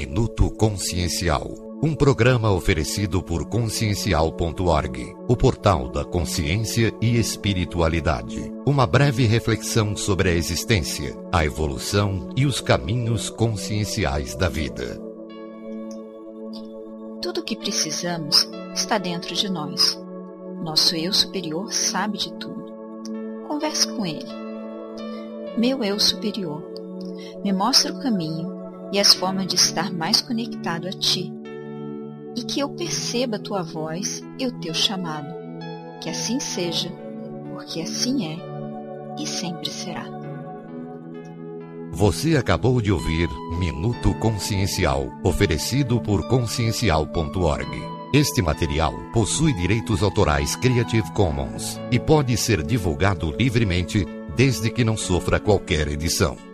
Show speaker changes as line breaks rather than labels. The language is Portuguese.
Minuto Consciencial. Um programa oferecido por consciencial.org, o portal da consciência e espiritualidade. Uma breve reflexão sobre a existência, a evolução e os caminhos conscienciais da vida.
Tudo o que precisamos está dentro de nós. Nosso eu superior sabe de tudo. Converse com ele. Meu eu superior, me mostra o caminho e as formas de estar mais conectado a ti, e que eu perceba a tua voz e o teu chamado. Que assim seja, porque assim é e sempre será.
Você acabou de ouvir Minuto Consciencial, oferecido por consciencial.org. Este material possui direitos autorais Creative Commons e pode ser divulgado livremente desde que não sofra qualquer edição.